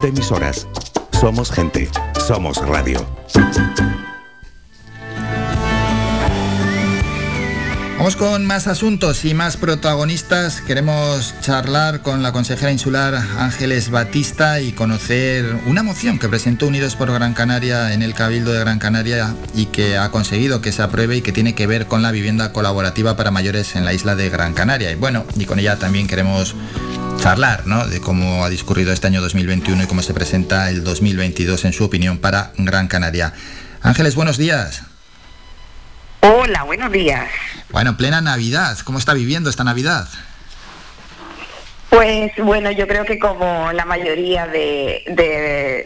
de emisoras. Somos gente. Somos radio. Vamos con más asuntos y más protagonistas. Queremos charlar con la consejera insular Ángeles Batista y conocer una moción que presentó Unidos por Gran Canaria en el Cabildo de Gran Canaria y que ha conseguido que se apruebe y que tiene que ver con la vivienda colaborativa para mayores en la isla de Gran Canaria. Y bueno, y con ella también queremos charlar ¿no? de cómo ha discurrido este año 2021 y cómo se presenta el 2022 en su opinión para Gran Canaria. Ángeles, buenos días. Hola, buenos días. Bueno, plena Navidad, ¿cómo está viviendo esta Navidad? Pues bueno, yo creo que como la mayoría de,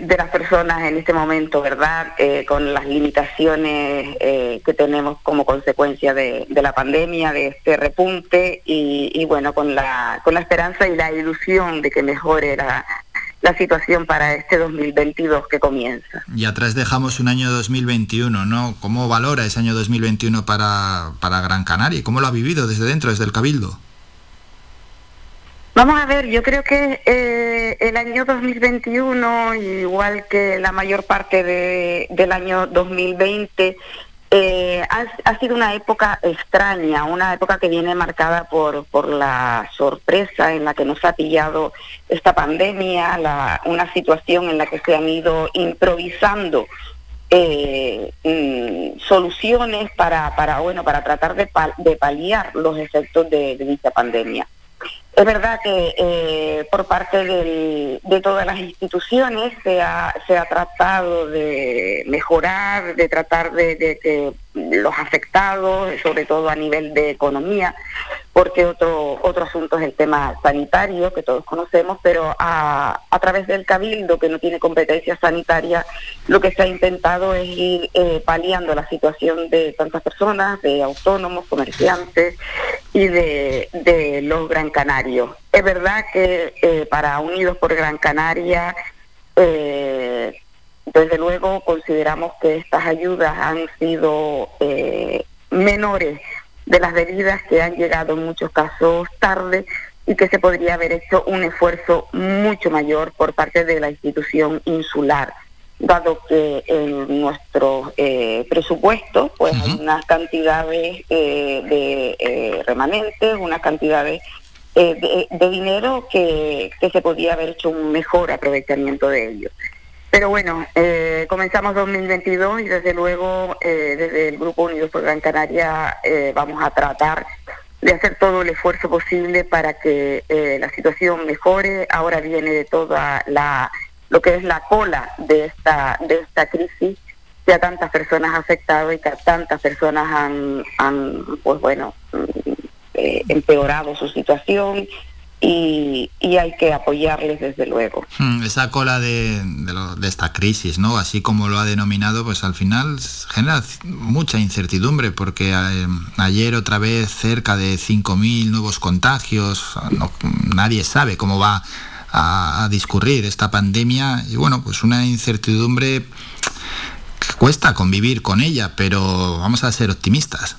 de, las personas en este momento, ¿verdad? Eh, con las limitaciones eh, que tenemos como consecuencia de, la pandemia, de este repunte y, bueno, con la, con la esperanza y la ilusión de que mejore la, la situación para este 2022 que comienza. Y atrás dejamos un año 2021, ¿no? ¿Cómo valora ese año 2021 para, para Gran Canaria? ¿Cómo lo ha vivido desde dentro, desde el Cabildo? Vamos a ver, yo creo que eh, el año 2021, igual que la mayor parte de, del año 2020, eh, ha, sido una época extraña, una época que viene marcada por, por la sorpresa en la que nos ha pillado esta pandemia, la, una situación en la que se han ido improvisando eh, mm, soluciones para, para, bueno, para tratar de, de paliar los efectos de dicha pandemia. Es verdad que eh, por parte de todas las instituciones se ha, tratado de mejorar, de tratar de, de que los afectados, sobre todo a nivel de economía, porque otro, otro asunto es el tema sanitario, que todos conocemos, pero a, través del cabildo, que no tiene competencia sanitaria, lo que se ha intentado es ir eh, paliando la situación de tantas personas, de autónomos, comerciantes y de, de los Gran Canarios. Es verdad que eh, para Unidos por Gran Canaria, eh, desde luego consideramos que estas ayudas han sido eh, menores de las medidas que han llegado en muchos casos tarde y que se podría haber hecho un esfuerzo mucho mayor por parte de la institución insular, dado que en nuestro eh, presupuesto pues hay unas cantidades eh, de remanentes, unas cantidades de, de, dinero que, que se podía haber hecho un mejor aprovechamiento de ellos. Pero bueno, eh, comenzamos 2022 y desde luego eh, desde el Grupo Unidos por Gran Canaria eh, vamos a tratar de hacer todo el esfuerzo posible para que eh, la situación mejore. Ahora viene de toda la lo que es la cola de esta de esta crisis que a tantas personas ha afectado y tantas personas han, han pues bueno eh, empeorado su situación y, hay que apoyarles desde luego. Hmm, esa cola de, de, esta crisis, ¿no? Así como lo ha denominado, pues al final genera mucha incertidumbre porque eh, ayer otra vez cerca de 5.000 nuevos contagios, nadie sabe cómo va a, a, discurrir esta pandemia y bueno, pues una incertidumbre que cuesta convivir con ella, pero vamos a ser optimistas.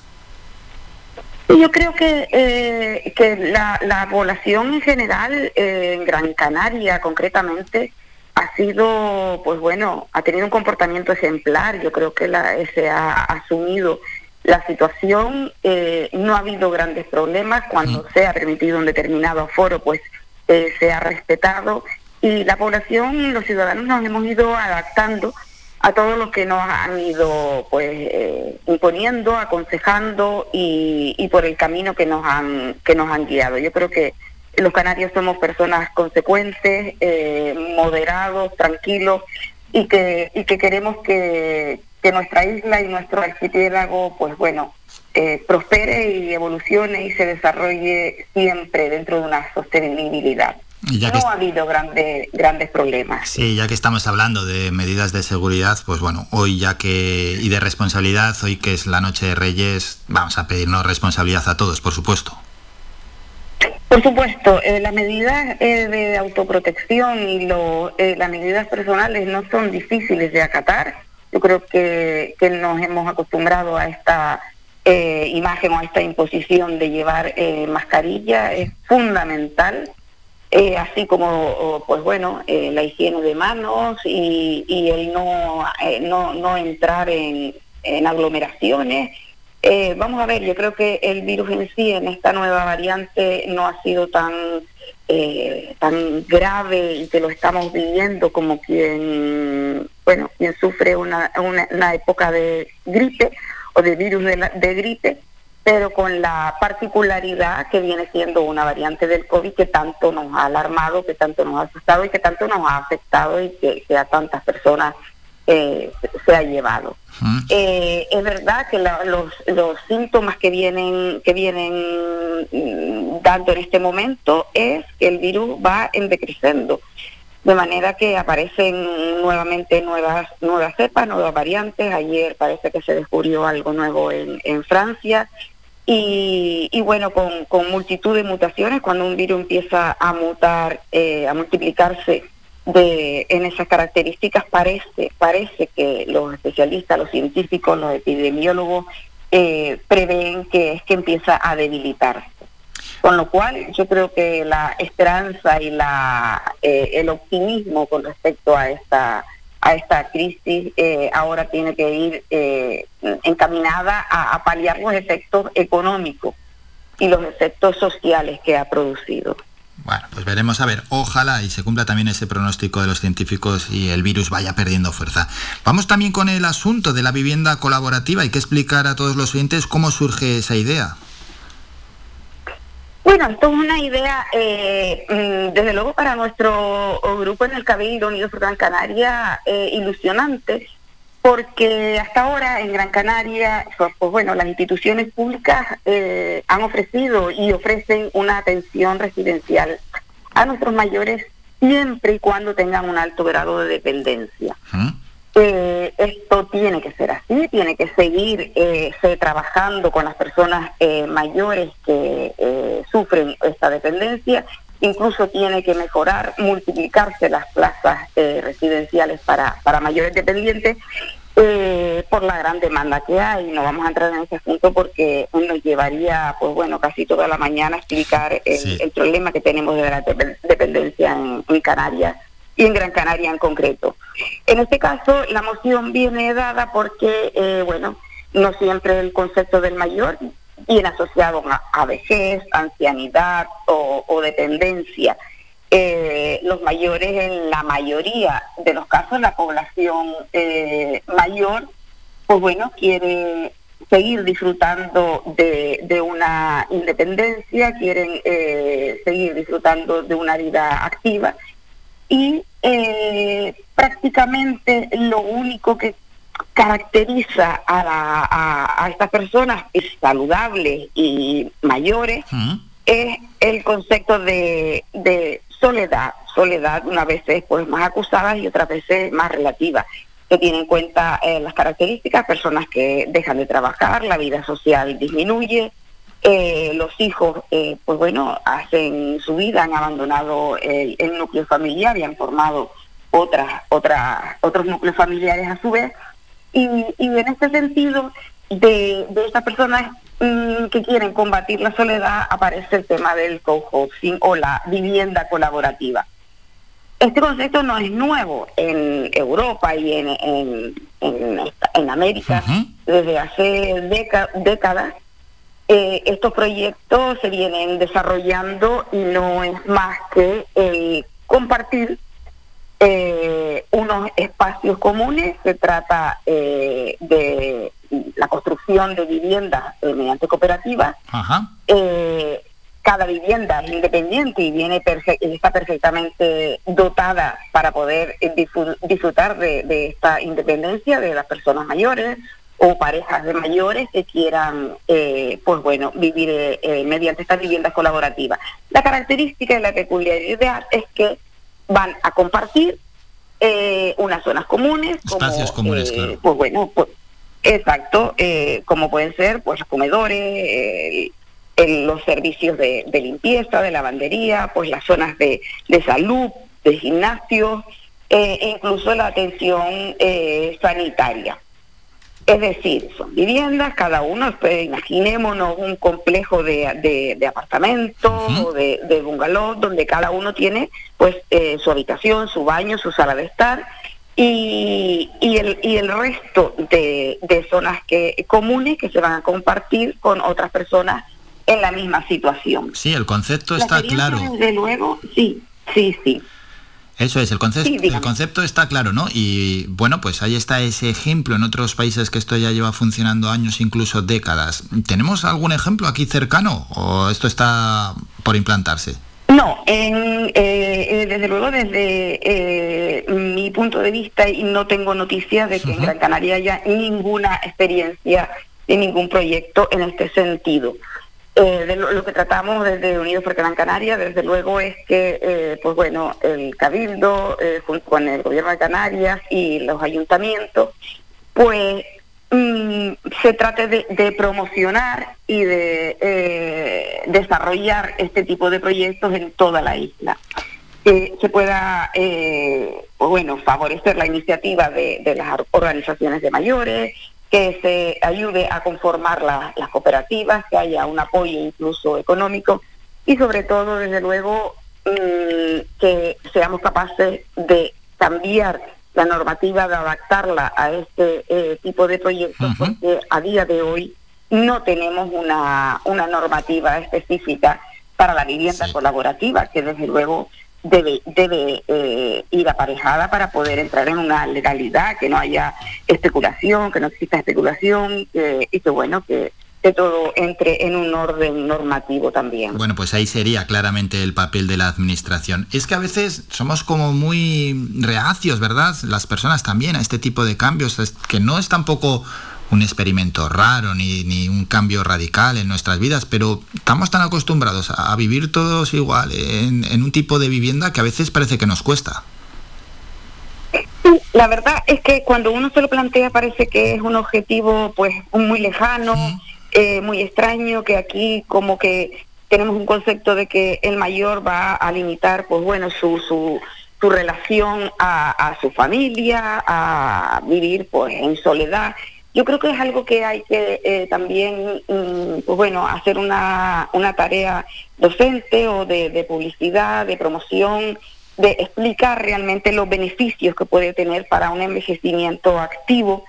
Yo creo que, eh, que la, la, población en general, eh, en Gran Canaria concretamente, ha sido, pues bueno, ha tenido un comportamiento ejemplar. Yo creo que la, se ha asumido la situación, eh, no ha habido grandes problemas. Cuando se ha permitido un determinado aforo, pues eh, se ha respetado. Y la población, los ciudadanos nos hemos ido adaptando a todo lo que nos han ido pues eh, imponiendo, aconsejando y, y, por el camino que nos han que nos han guiado. Yo creo que los canarios somos personas consecuentes, eh, moderados, tranquilos y que y que queremos que, que nuestra isla y nuestro archipiélago pues bueno eh, prospere y evolucione y se desarrolle siempre dentro de una sostenibilidad. Ya no ha habido grandes grandes problemas. Sí, ya que estamos hablando de medidas de seguridad, pues bueno, hoy ya que y de responsabilidad, hoy que es la noche de Reyes, vamos a pedirnos responsabilidad a todos, por supuesto. Por supuesto, eh, las medidas eh, de autoprotección y lo, eh, las medidas personales no son difíciles de acatar. Yo creo que, que nos hemos acostumbrado a esta eh, imagen o a esta imposición de llevar mascarilla. Es fundamental eh, así como, pues bueno, eh, la higiene de manos y, el no, eh, no, no, entrar en, aglomeraciones. vamos a ver, yo creo que el virus en sí, en esta nueva variante, no ha sido tan, tan grave y que lo estamos viviendo como quien, bueno, quien sufre una, una, época de gripe o de virus de gripe pero con la particularidad que viene siendo una variante del COVID que tanto nos ha alarmado, que tanto nos ha asustado y que tanto nos ha afectado y que, a tantas personas eh, se ha llevado. Eh, es verdad que los, los síntomas que vienen que vienen mm, dando en este momento es que el virus va en decreciendo de manera que aparecen nuevamente nuevas nuevas cepas, nuevas variantes. Ayer parece que se descubrió algo nuevo en, en Francia y, bueno, con, multitud de mutaciones, cuando un virus empieza a mutar, eh, a multiplicarse de, en esas características, parece, parece que los especialistas, los científicos, los epidemiólogos eh, prevén que es que empieza a debilitarse. Con lo cual, yo creo que la esperanza y la, eh, el optimismo con respecto a esta a esta crisis eh, ahora tiene que ir eh, encaminada a, paliar los efectos económicos y los efectos sociales que ha producido. Bueno, pues veremos a ver, ojalá y se cumpla también ese pronóstico de los científicos y el virus vaya perdiendo fuerza. Vamos también con el asunto de la vivienda colaborativa. Hay que explicar a todos los oyentes cómo surge esa idea. Bueno, esto es una idea, eh, mm, desde luego para nuestro grupo en el Cabildo Unidos por Gran Canaria, eh, ilusionante, porque hasta ahora en Gran Canaria, pues, pues bueno, las instituciones públicas eh, han ofrecido y ofrecen una atención residencial a nuestros mayores siempre y cuando tengan un alto grado de dependencia. Eh, esto tiene que ser así, tiene que seguir eh, trabajando con las personas eh, mayores que eh, sufren esta dependencia, incluso tiene que mejorar, multiplicarse las plazas residenciales para, para mayores dependientes por la gran demanda que hay. No vamos a entrar en ese punto porque nos llevaría, pues bueno, casi toda la mañana a explicar el, problema que tenemos de la dependencia en Canarias y en Gran Canaria en concreto. En este caso, la moción viene dada porque, eh, bueno, no siempre el concepto del mayor viene asociado a, vejez, ancianidad o, dependencia. Eh, los mayores, en la mayoría de los casos, la población eh, mayor, pues bueno, quiere seguir disfrutando de, de una independencia, quieren seguir disfrutando de una vida activa y eh, prácticamente lo único que caracteriza a, estas personas saludables y mayores es el concepto de, soledad. Soledad una vez pues más acusada y otras veces más relativa que tiene en cuenta eh, las características, personas que dejan de trabajar, la vida social disminuye, eh, los hijos, eh, pues bueno, hacen su vida, han abandonado el, núcleo familiar y han formado otras, otras, otros núcleos familiares a su vez. Y, en este sentido, de, de estas personas mm, que quieren combatir la soledad, aparece el tema del co-housing o la vivienda colaborativa. Este concepto no es nuevo en Europa y en, en, en, América desde hace décadas eh, estos proyectos se vienen desarrollando y no es más que eh, compartir eh, unos espacios comunes. Se trata de la construcción de viviendas mediante cooperativas. cada vivienda es independiente y viene está perfectamente dotada para poder disfrutar de esta independencia de las personas mayores o parejas de mayores que quieran, eh, pues bueno, vivir eh, eh, mediante estas viviendas colaborativas. La característica y la peculiaridad es que van a compartir unas zonas comunes, espacios comunes, claro. Pues bueno, pues, exacto, como pueden ser, pues los comedores. los servicios de, limpieza, de lavandería, pues las zonas de, de salud, de gimnasio, e incluso la atención sanitaria. Es decir, son viviendas, cada uno, pues, imaginémonos un complejo de, de, apartamentos o de, de bungalows donde cada uno tiene pues eh, su habitación, su baño, su sala de estar y, y, el, y el resto de, de zonas que, comunes que se van a compartir con otras personas en la misma situación. Sí, el concepto está claro. Desde luego, sí, sí, sí. Eso es, el concepto, el concepto está claro, ¿no? Y bueno, pues ahí está ese ejemplo en otros países que esto ya lleva funcionando años, incluso décadas. ¿Tenemos algún ejemplo aquí cercano o esto está por implantarse? No, en, eh, desde luego desde eh, mi punto de vista y no tengo noticias de que en Gran Canaria haya ninguna experiencia de ningún proyecto en este sentido. Eh, de lo, que tratamos desde Unidos por Gran Canaria, desde luego, es que, eh, pues bueno, el Cabildo, eh, junto con el Gobierno de Canarias y los ayuntamientos, pues mm, se trate de, promocionar y de desarrollar este tipo de proyectos en toda la isla. Que se pueda, pues bueno, favorecer la iniciativa de, de las organizaciones de mayores, que se ayude a conformar las cooperativas, que haya un apoyo incluso económico y sobre todo, desde luego, mm, que seamos capaces de cambiar la normativa, de adaptarla a este eh, tipo de proyectos, porque a día de hoy no tenemos una, una normativa específica para la vivienda colaborativa, que desde luego debe, debe eh, ir aparejada para poder entrar en una legalidad, que no haya especulación, que no exista especulación y que bueno, que, que todo entre en un orden normativo también. Bueno, pues ahí sería claramente el papel de la administración. Es que a veces somos como muy reacios, ¿verdad? Las personas también a este tipo de cambios, que no es tampoco un experimento raro ni, ni, un cambio radical en nuestras vidas, pero estamos tan acostumbrados a, vivir todos igual en, en, un tipo de vivienda que a veces parece que nos cuesta. La verdad es que cuando uno se lo plantea parece que es un objetivo pues muy lejano, eh, muy extraño, que aquí como que tenemos un concepto de que el mayor va a limitar pues bueno su, su, su relación a, a su familia, a vivir pues en soledad yo creo que es algo que hay que eh, también, mm, pues bueno, hacer una, una tarea docente o de, publicidad, de promoción, de explicar realmente los beneficios que puede tener para un envejecimiento activo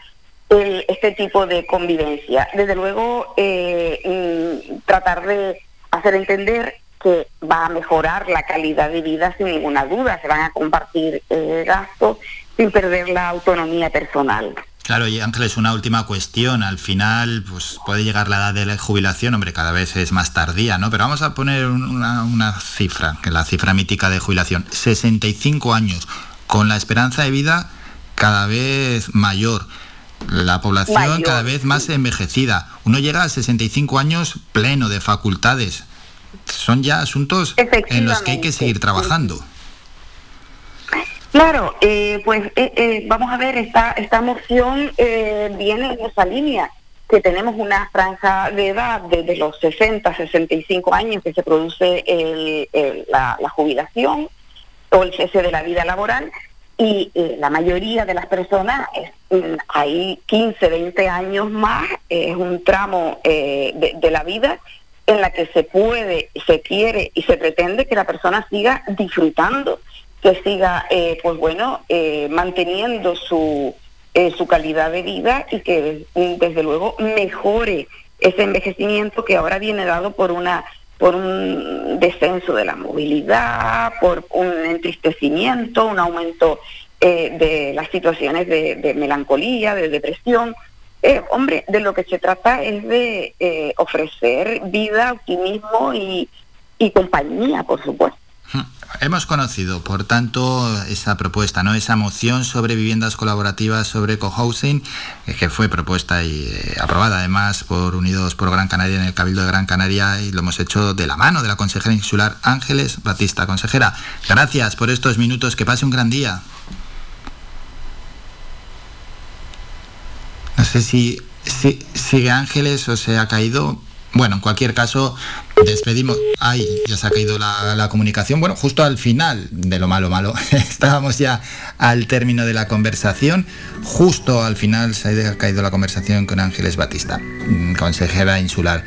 este tipo de convivencia. Desde luego, eh, mm, tratar de hacer entender que va a mejorar la calidad de vida sin ninguna duda, se van a compartir eh, gastos sin perder la autonomía personal. Claro, y Ángeles, una última cuestión. Al final, pues puede llegar la edad de la jubilación, hombre, cada vez es más tardía, ¿no? Pero vamos a poner una, cifra, que es la cifra mítica de jubilación. 65 años, con la esperanza de vida cada vez mayor. La población cada vez más envejecida. Uno llega a 65 años pleno de facultades. Son ya asuntos en los que hay que seguir trabajando. Claro, eh, pues eh, eh, vamos a ver, esta, esta moción viene en esa línea, que tenemos una franja de edad desde los 60, 65 años que se produce la, jubilación o el cese de la vida laboral y la mayoría de las personas, mm, hay 15, 20 años más, es un tramo de la vida en la que se puede, se quiere y se pretende que la persona siga disfrutando que siga, eh, pues bueno, eh, manteniendo su, eh, su calidad de vida y que desde luego mejore ese envejecimiento que ahora viene dado por una por un descenso de la movilidad, por un entristecimiento, un aumento de las situaciones de, melancolía, de depresión. hombre, de lo que se trata es de ofrecer vida, optimismo y compañía, por supuesto. Hemos conocido, por tanto, esa propuesta, ¿no? Esa moción sobre viviendas colaborativas, sobre cohousing, eh, que fue propuesta y eh, aprobada además por Unidos por Gran Canaria en el Cabildo de Gran Canaria y lo hemos hecho de la mano de la consejera insular Ángeles Batista. Consejera, gracias por estos minutos, que pase un gran día. No sé si, si sigue Ángeles o se ha caído. Bueno, en cualquier caso, Despedimos. Ay, ya se ha caído la, comunicación. Bueno, justo al final de lo malo, malo. Estábamos ya al término de la conversación. Justo al final se ha caído la conversación con Ángeles Batista, mm, consejera insular